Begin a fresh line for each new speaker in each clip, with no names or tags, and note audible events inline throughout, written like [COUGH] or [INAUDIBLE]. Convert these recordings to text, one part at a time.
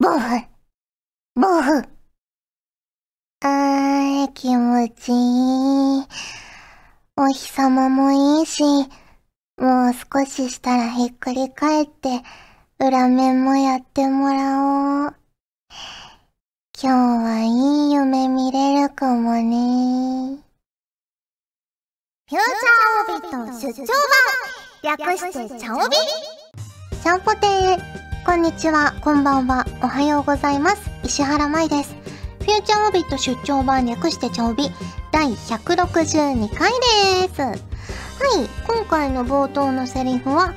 ボフ。ボフ。あー、気持ちいい。お日様もいいし、もう少ししたらひっくり返って、裏面もやってもらおう。今日はいい夢見れるかもね。
フューチャーオビット出張版略してチャオビ
ちゃんぽてーこんにちは、こんばんは、おはようございます。石原舞です。フューチャーオビット出張版略してチャオビ第162回です。はい、今回の冒頭のセリフは、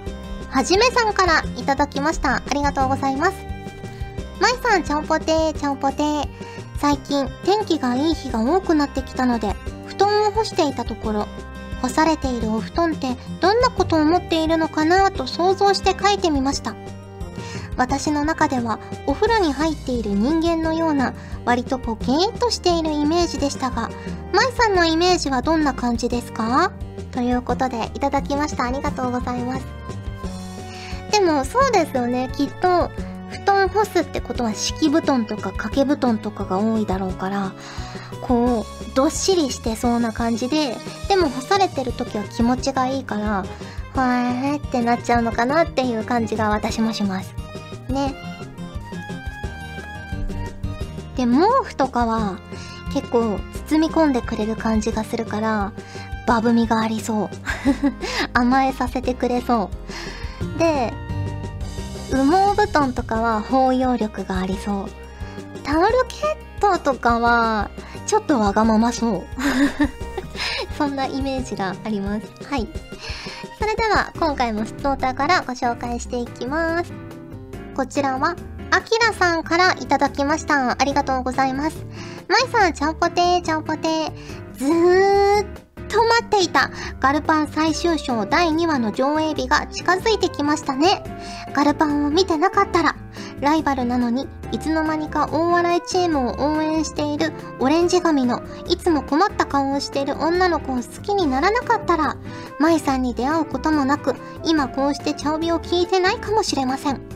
はじめさんからいただきました。ありがとうございます。まいさん、ちゃんぽてー、ちゃんぽてー。最近、天気がいい日が多くなってきたので、布団を干していたところ、干されているお布団ってどんなことを思っているのかなと想像して書いてみました。私の中ではお風呂に入っている人間のような割とポケーっとしているイメージでしたが、舞さんのイメージはどんな感じですか？ということでいただきました。ありがとうございます。でもそうですよね。きっと布団干すってことは敷布団とか掛け布団とかが多いだろうから、こう、どっしりしてそうな感じで、でも干されてる時は気持ちがいいから、はーってなっちゃうのかなっていう感じが私もします。ね。で、毛布とかは結構包み込んでくれる感じがするから、バブみがありそう。[LAUGHS] 甘えさせてくれそう。で、羽毛布団とかは包容力がありそう。タオルケットとかは、ちょっとわがままそう。[LAUGHS] そんなイメージがあります。はい。それでは、今回もストーターからご紹介していきます。こちらは、あきらさんからいただきました。ありがとうございます。まいさん、ちゃんぽてー、ちゃんぽてー。ずーっと待っていたガルパン最終章第2話の上映日が近づいてきましたね。ガルパンを見てなかったら、ライバルなのにいつの間にか大笑いチームを応援しているオレンジ髪のいつも困った顔をしている女の子を好きにならなかったら、舞さんに出会うこともなく、今こうして茶帯を聞いてないかもしれません。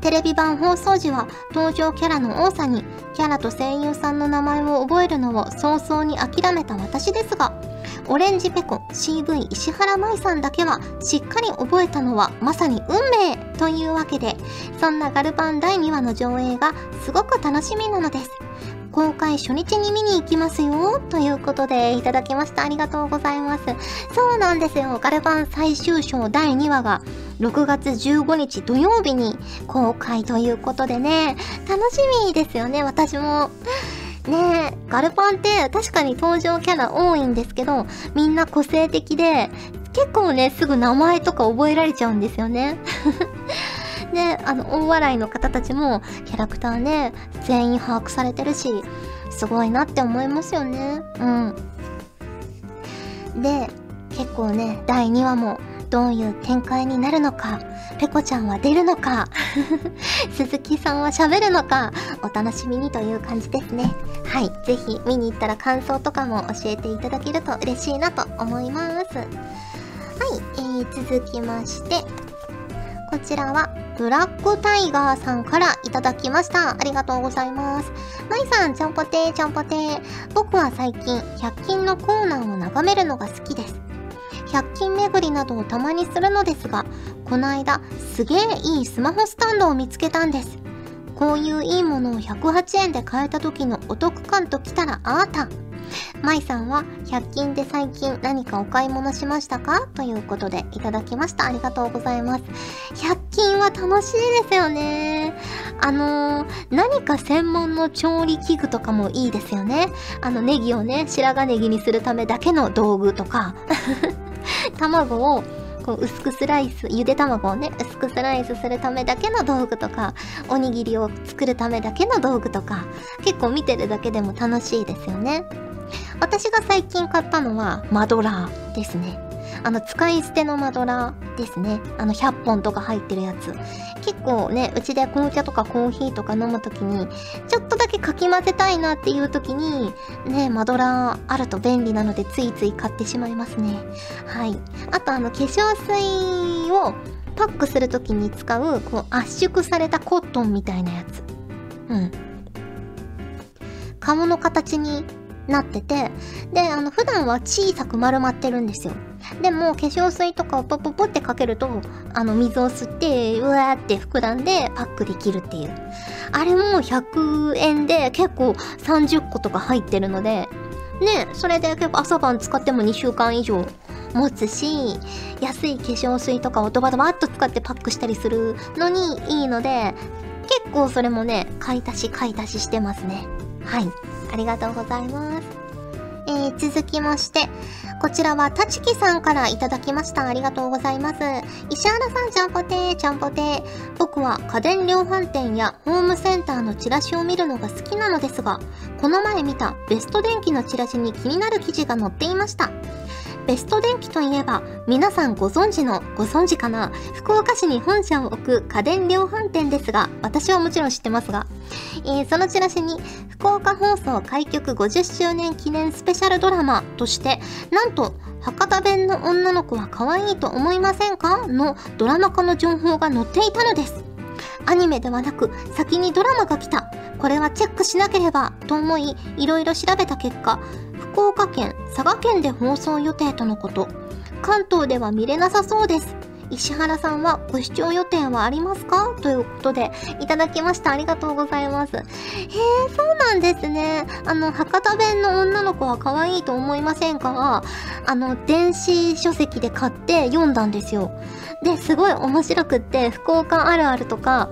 テレビ版放送時は登場キャラの多さにキャラと声優さんの名前を覚えるのを早々に諦めた私ですが、オレンジペコ CV 石原舞さんだけはしっかり覚えたのはまさに運命というわけで、そんなガルパン第2話の上映がすごく楽しみなのです。公開初日に見に行きますよということでいただきました。ありがとうございます。そうなんですよ。ガルパン最終章第2話が6月15日土曜日に公開ということでね、楽しみですよね、私も。ねえ、ガルパンって確かに登場キャラ多いんですけど、みんな個性的で、結構ね、すぐ名前とか覚えられちゃうんですよね。で、あの、大笑いの方たちも、キャラクターね、全員把握されてるし、すごいなって思いますよね。うん。で、結構ね、第2話もどういう展開になるのか、ペコちゃんは出るのか、[LAUGHS] 鈴木さんは喋るのか、お楽しみにという感じですね。はい。ぜひ見に行ったら感想とかも教えていただけると嬉しいなと思います。はい。えー、続きまして、こちらは、ブラックタイガーさんからいただきました。ありがとうございます。まいさん、ちゃんぽてーちゃんぽてー。僕は最近、100均のコーナーを眺めるのが好きです。100均巡りなどをたまにするのですが、この間、すげえいいスマホスタンドを見つけたんです。こういういいものを108円で買えた時のお得感ときたらあーた。まいさんは100均で最近何かお買い物しましたか？ということでいただきました。ありがとうございます。100均は楽しいですよね。あのー、何か専門の調理器具とかもいいですよね。あのネギをね、白髪ネギにするためだけの道具とか。[LAUGHS] 卵をこう薄くスライス、ゆで卵をね、薄くスライスするためだけの道具とか、おにぎりを作るためだけの道具とか、結構見てるだけでも楽しいですよね。私が最近買ったのはマドラーですね。あの、使い捨てのマドラーですね。あの、100本とか入ってるやつ。結構ね、うちで紅茶とかコーヒーとか飲むときに、ちょっとだけかき混ぜたいなっていうときに、ね、マドラーあると便利なのでついつい買ってしまいますね。はい。あとあの、化粧水をパックするときに使う、こう、圧縮されたコットンみたいなやつ。うん。顔の形になってて、で、あの、普段は小さく丸まってるんですよ。でも、化粧水とかをポポポってかけると、あの、水を吸って、うわーって膨らんでパックできるっていう。あれも100円で結構30個とか入ってるので、ね、それで結構朝晩使っても2週間以上持つし、安い化粧水とかをドバドバっと使ってパックしたりするのにいいので、結構それもね、買い足し買い足ししてますね。はい。ありがとうございます。えー、続きまして、こちらはたちきさんからいただきました。ありがとうございます。石原さん、ちゃんぽてー、ちゃんぽてー。僕は家電量販店やホームセンターのチラシを見るのが好きなのですが、この前見たベスト電気のチラシに気になる記事が載っていました。ベスト電機といえば、皆さんご存知の、ご存知かな？福岡市に本社を置く家電量販店ですが、私はもちろん知ってますが、えーそのチラシに、福岡放送開局50周年記念スペシャルドラマとして、なんと、博多弁の女の子は可愛いと思いませんか？のドラマ化の情報が載っていたのです。アニメではなく、先にドラマが来た。これはチェックしなければ、と思い、いろいろ調べた結果、福岡県、佐賀県で放送予定とのこと。関東では見れなさそうです。石原さんはご視聴予定はありますか？ということで、いただきました。ありがとうございます。へえ、そうなんですね。あの、博多弁の女の子は可愛いと思いませんか？は、あの、電子書籍で買って読んだんですよ。で、すごい面白くって、福岡あるあるとか、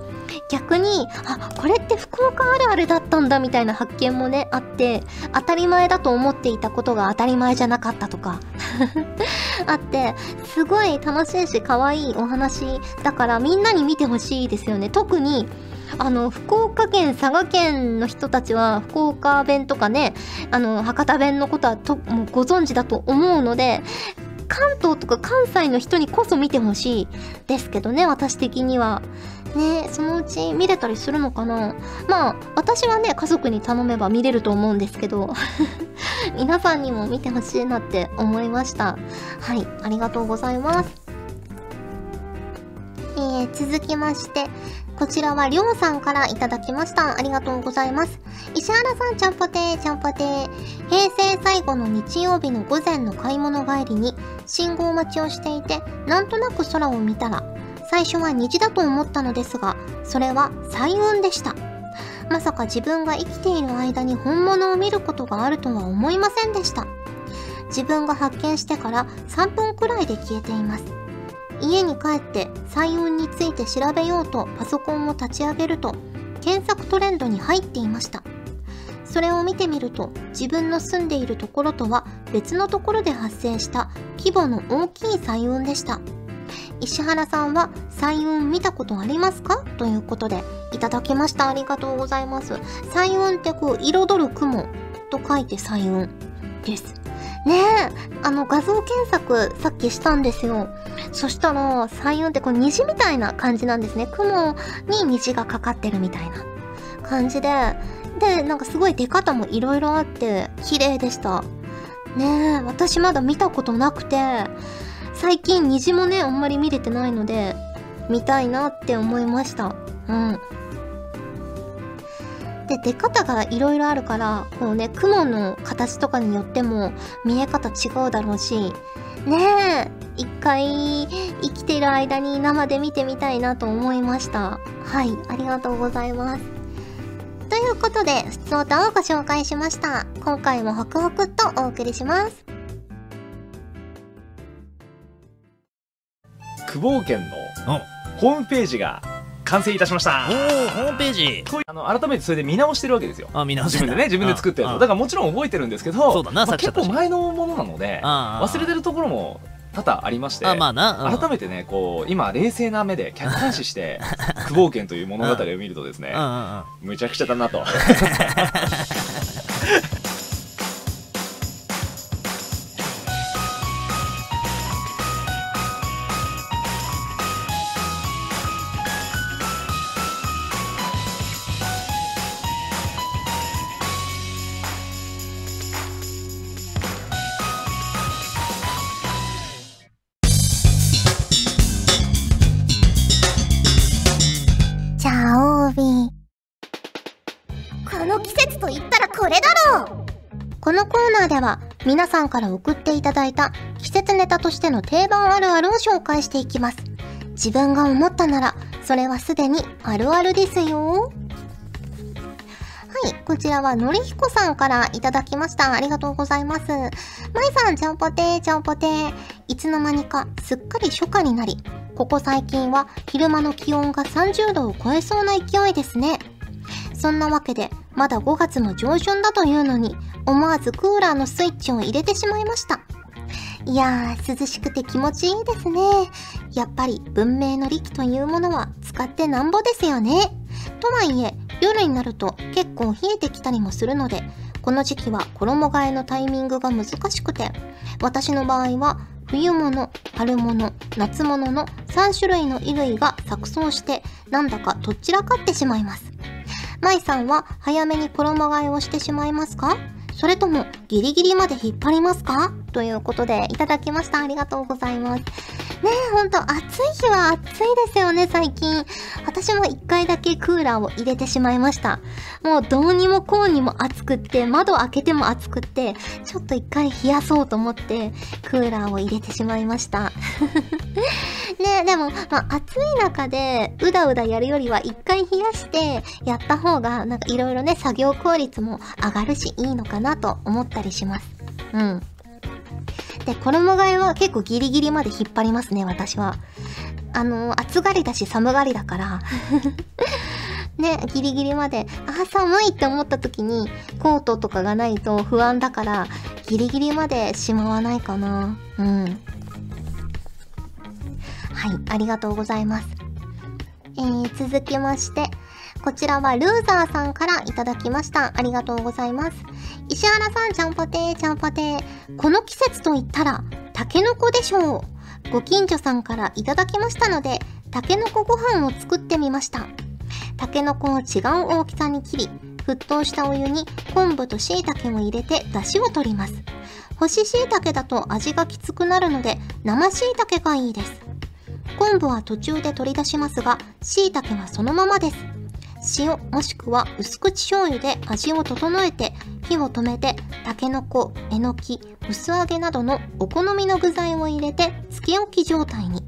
逆に、あ、これって福岡あるあるだったんだみたいな発見もね、あって、当たり前だと思っていたことが当たり前じゃなかったとか、[LAUGHS] あって、すごい楽しいし可愛い愛いお話だからみんなに見てほしいですよね。特に、あの、福岡県、佐賀県の人たちは、福岡弁とかね、あの、博多弁のことはと、もうご存知だと思うので、関東とか関西の人にこそ見てほしいですけどね、私的には。ねそのうち見れたりするのかなまあ、私はね、家族に頼めば見れると思うんですけど、[LAUGHS] 皆さんにも見てほしいなって思いました。はい、ありがとうございます。続きまして、こちらはりょうさんからいただきました。ありがとうございます。石原さん、ちゃんぽてー、ちゃんぽてー。平成最後の日曜日の午前の買い物帰りに、信号待ちをしていて、なんとなく空を見たら、最初は虹だと思ったのですが、それは彩雲でした。まさか自分が生きている間に本物を見ることがあるとは思いませんでした。自分が発見してから3分くらいで消えています。家に帰って彩雲について調べようとパソコンを立ち上げると検索トレンドに入っていました。それを見てみると自分の住んでいるところとは別のところで発生した規模の大きい彩雲でした。石原さんは彩雲見たことありますか？ということでいただきました。ありがとうございます。彩雲ってこう彩る雲と書いて彩雲です。ねえあの画像検索さっきしたんですよそしたら、彩雲ってこう虹みたいな感じなんですね。雲に虹がかかってるみたいな感じで、で、なんかすごい出方もいろいろあって、綺麗でした。ねえ、私まだ見たことなくて、最近虹もね、あんまり見れてないので、見たいなって思いました。うん。で、出方がいろいろあるから、こうね、雲の形とかによっても見え方違うだろうし、ねえ、一回生きてる間に生で見てみたいなと思いました。はい、ありがとうございます。ということで、普通歌をご紹介しました。今回もホクホクっとお送りします。
久保県の
うん
ホームページが完成いたしました。
おおホームページ。
あの改めてそれで見直してるわけですよ。
あ見直して
自分でね自分で作ったやつ。をだからもちろん覚えてるんですけど
そうだな
まあ結構前のものなので
あ
忘れてるところも多々ありまして
あまあな、うん
改めてねこう今冷静な目で客観視して [LAUGHS] 久保県という物語を見るとですね
うんうんうん。
むちゃくちゃだなと [LAUGHS]
皆さんから送っていただいた季節ネタとしての定番あるあるを紹介していきます。自分が思ったなら、それはすでにあるあるですよ。はい、こちらはのりひこさんからいただきました。ありがとうございます。まいさん、ちゃんぽてー、ちゃんぽてー。いつの間にかすっかり初夏になり、ここ最近は昼間の気温が30度を超えそうな勢いですね。そんなわけで、まだ5月の上旬だというのに、思わずクーラーのスイッチを入れてしまいました。いやー、涼しくて気持ちいいですね。やっぱり文明の利器というものは使ってなんぼですよね。とはいえ、夜になると結構冷えてきたりもするので、この時期は衣替えのタイミングが難しくて、私の場合は冬物、春物、夏物の3種類の衣類が錯綜して、なんだかとっちらかってしまいます。舞さんは早めに衣替えをしてしまいますか？それともギリギリまで引っ張りますか？ということでいただきました。ありがとうございます。ねえ、ほんと暑い日は暑いですよね、最近。私も一回だけクーラーを入れてしまいました。もうどうにもこうにも暑くって、窓開けても暑くって、ちょっと一回冷やそうと思って、クーラーを入れてしまいました。ねでも、まあ、暑い中でうだうだやるよりは一回冷やしてやった方がなんかいろいろね作業効率も上がるしいいのかなと思ったりします。うん。で衣替えは結構ギリギリまで引っ張りますね私は。あの暑がりだし寒がりだから。[LAUGHS] ねギリギリまで。あ寒いって思った時にコートとかがないと不安だからギリギリまでしまわないかな。うん。はい、ありがとうございます。えー、続きまして、こちらはルーザーさんからいただきました。ありがとうございます。石原さん、ちゃんぽてー、ちゃんぽてー。この季節と言ったら、タケノコでしょう。ご近所さんからいただきましたので、タケノコご飯を作ってみました。タケノコを違う大きさに切り、沸騰したお湯に昆布と椎茸を入れて出汁を取ります。干し椎茸だと味がきつくなるので、生椎茸がいいです。昆布は途中で取り出しますが、椎茸はそのままです。塩もしくは薄口醤油で味を整えて、火を止めて、タケノコ、えのき、薄揚げなどのお好みの具材を入れて、漬け置き状態に。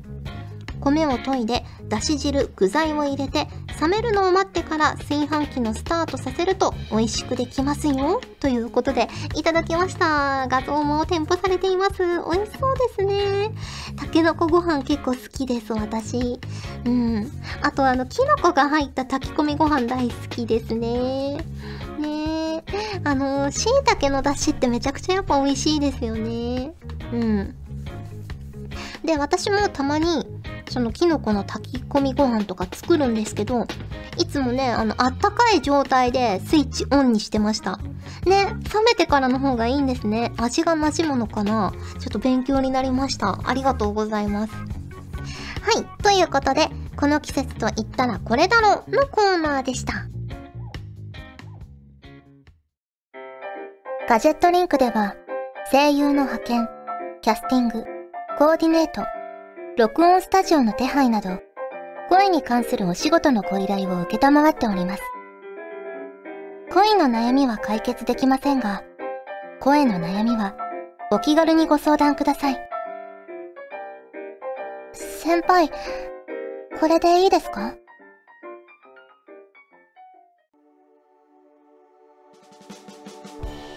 米を研いで、だし汁、具材を入れて、冷めるのを待ってから炊飯器のスタートさせると美味しくできますよ。ということで、いただきました。画像も添付されています。美味しそうですね。たけのこご飯結構好きです、私。うん。あと、あの、きのこが入った炊き込みご飯大好きですね。ねえ。あの、しいたけの出汁ってめちゃくちゃやっぱ美味しいですよね。うん。で、私もたまに、そのキノコの炊き込みご飯とか作るんですけど、いつもね、あの、あったかい状態でスイッチオンにしてました。ね、冷めてからの方がいいんですね。味が馴染むのかなちょっと勉強になりました。ありがとうございます。はい。ということで、この季節と言ったらこれだろうのコーナーでした。ガジェットリンクでは、声優の派遣、キャスティング、コーディネート、録音スタジオの手配など、声に関するお仕事のご依頼を受けたまわっております。恋の悩みは解決できませんが、声の悩みはお気軽にご相談ください。先輩、これでいいですか？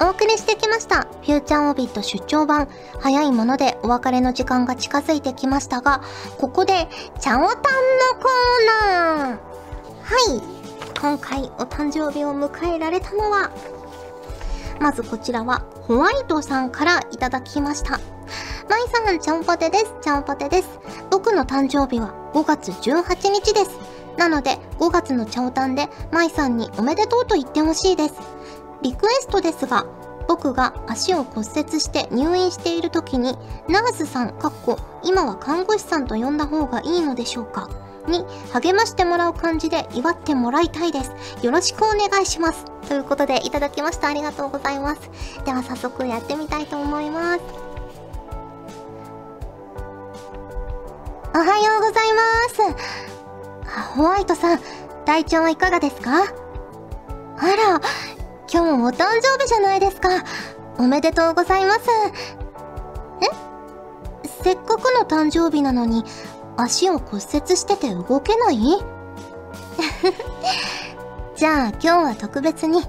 お送りしてきました。フューチャーオービット出張版。早いものでお別れの時間が近づいてきましたが、ここで、チャオタンのコーナーはい。今回お誕生日を迎えられたのは、まずこちらは、ホワイトさんからいただきました。マイさん、ちゃんぽてです。ちゃんぽてです。僕の誕生日は5月18日です。なので、5月のチャオタンで、マイさんにおめでとうと言ってほしいです。リクエストですが、僕が足を骨折して入院している時に、ナースさん、かっこ、今は看護師さんと呼んだ方がいいのでしょうかに励ましてもらう感じで祝ってもらいたいです。よろしくお願いします。ということでいただきました。ありがとうございます。では早速やってみたいと思います。おはようございます。ホワイトさん、体調はいかがですか？あら、今日お誕生日じゃないですか。おめでとうございます。え？せっかくの誕生日なのに足を骨折してて動けない？[LAUGHS] じゃあ今日は特別に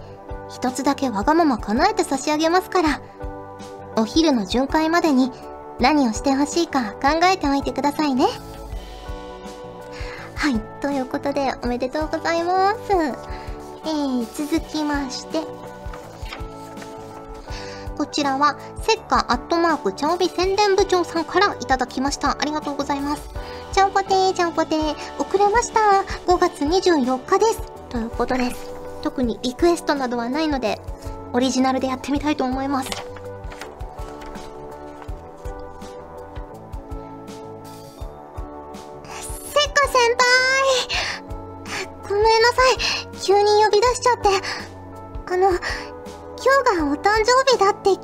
一つだけわがまま叶えて差し上げますから。お昼の巡回までに何をしてほしいか考えておいてくださいね。はいということでおめでとうございます。えー、続きましてこちらは、せっかアットマークチャオビ宣伝部長さんからいただきました。ありがとうございます。ちゃんぽてー、ちゃんぽてー、遅れました。5月24日です。ということです。特にリクエストなどはないので、オリジナルでやってみたいと思います。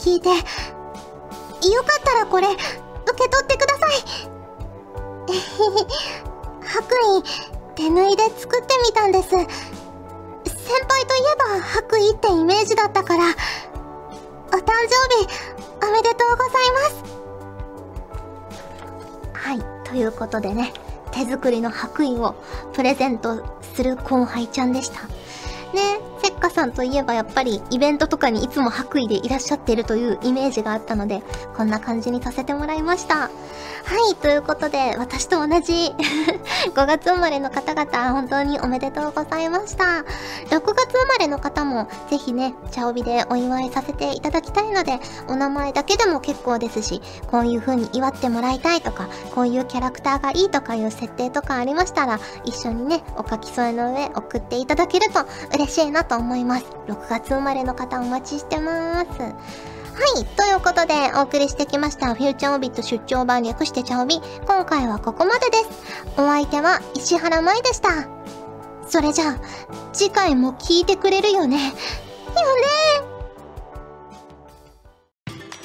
聞いて、よかったらこれ、受け取ってください。えへへ、白衣、手縫いで作ってみたんです。先輩といえば白衣ってイメージだったから、お誕生日、おめでとうございます。はい、ということでね、手作りの白衣をプレゼントする後輩ちゃんでした。ねせっかさんといえばやっぱりイベントとかにいつも白衣でいらっしゃっているというイメージがあったので、こんな感じにさせてもらいました。はい、ということで、私と同じ [LAUGHS] 5月生まれの方々、本当におめでとうございました。6月生まれの方も、ぜひね、チャオビでお祝いさせていただきたいので、お名前だけでも結構ですし、こういう風に祝ってもらいたいとか、こういうキャラクターがいいとかいう設定とかありましたら、一緒にね、お書き添えの上送っていただけると嬉しいなと思います。6月生まれの方お待ちしてます。はい。ということで、お送りしてきました、フューチャーオビット出張版略してチャオビ。今回はここまでです。お相手は石原舞でした。それじゃあ、次回も聞いてくれるよね。よね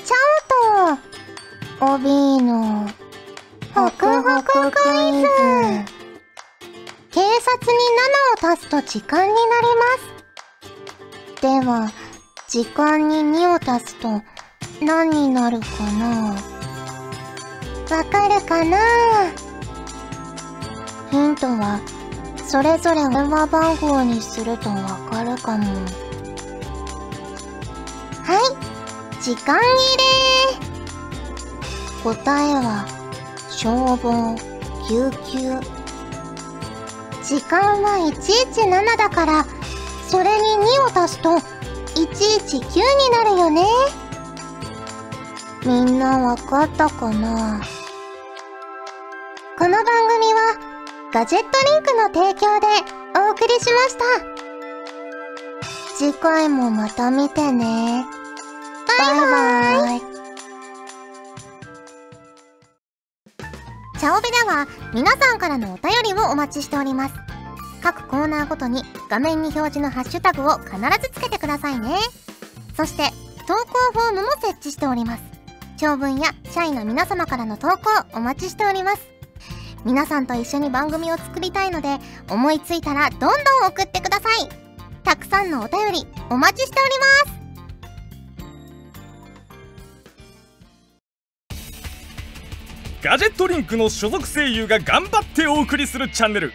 ちゃおと、おびーの、ホクホククイズ。警察に7を足すと時間になります。では、時間に2を足すと何になるかな？わかるかな？ヒントは、それぞれ電話番号にするとわかるかも。はい、時間切れ答えは、消防、救急。時間は117だから、それに2を足すと、119になるよね。みんなわかったかな？この番組はガジェットリンクの提供でお送りしました。次回もまた見てね。バイバイ。チャオベでは皆さんからのお便りをお待ちしております。各コーナーごとに画面に表示のハッシュタグを必ずつけてくださいね。そして、投稿フォームも設置しております。長文や社員の皆様からの投稿お待ちしております。皆さんと一緒に番組を作りたいので、思いついたらどんどん送ってください。たくさんのお便りお待ちしております。
ガジェットリンクの所属声優が頑張ってお送りするチャンネル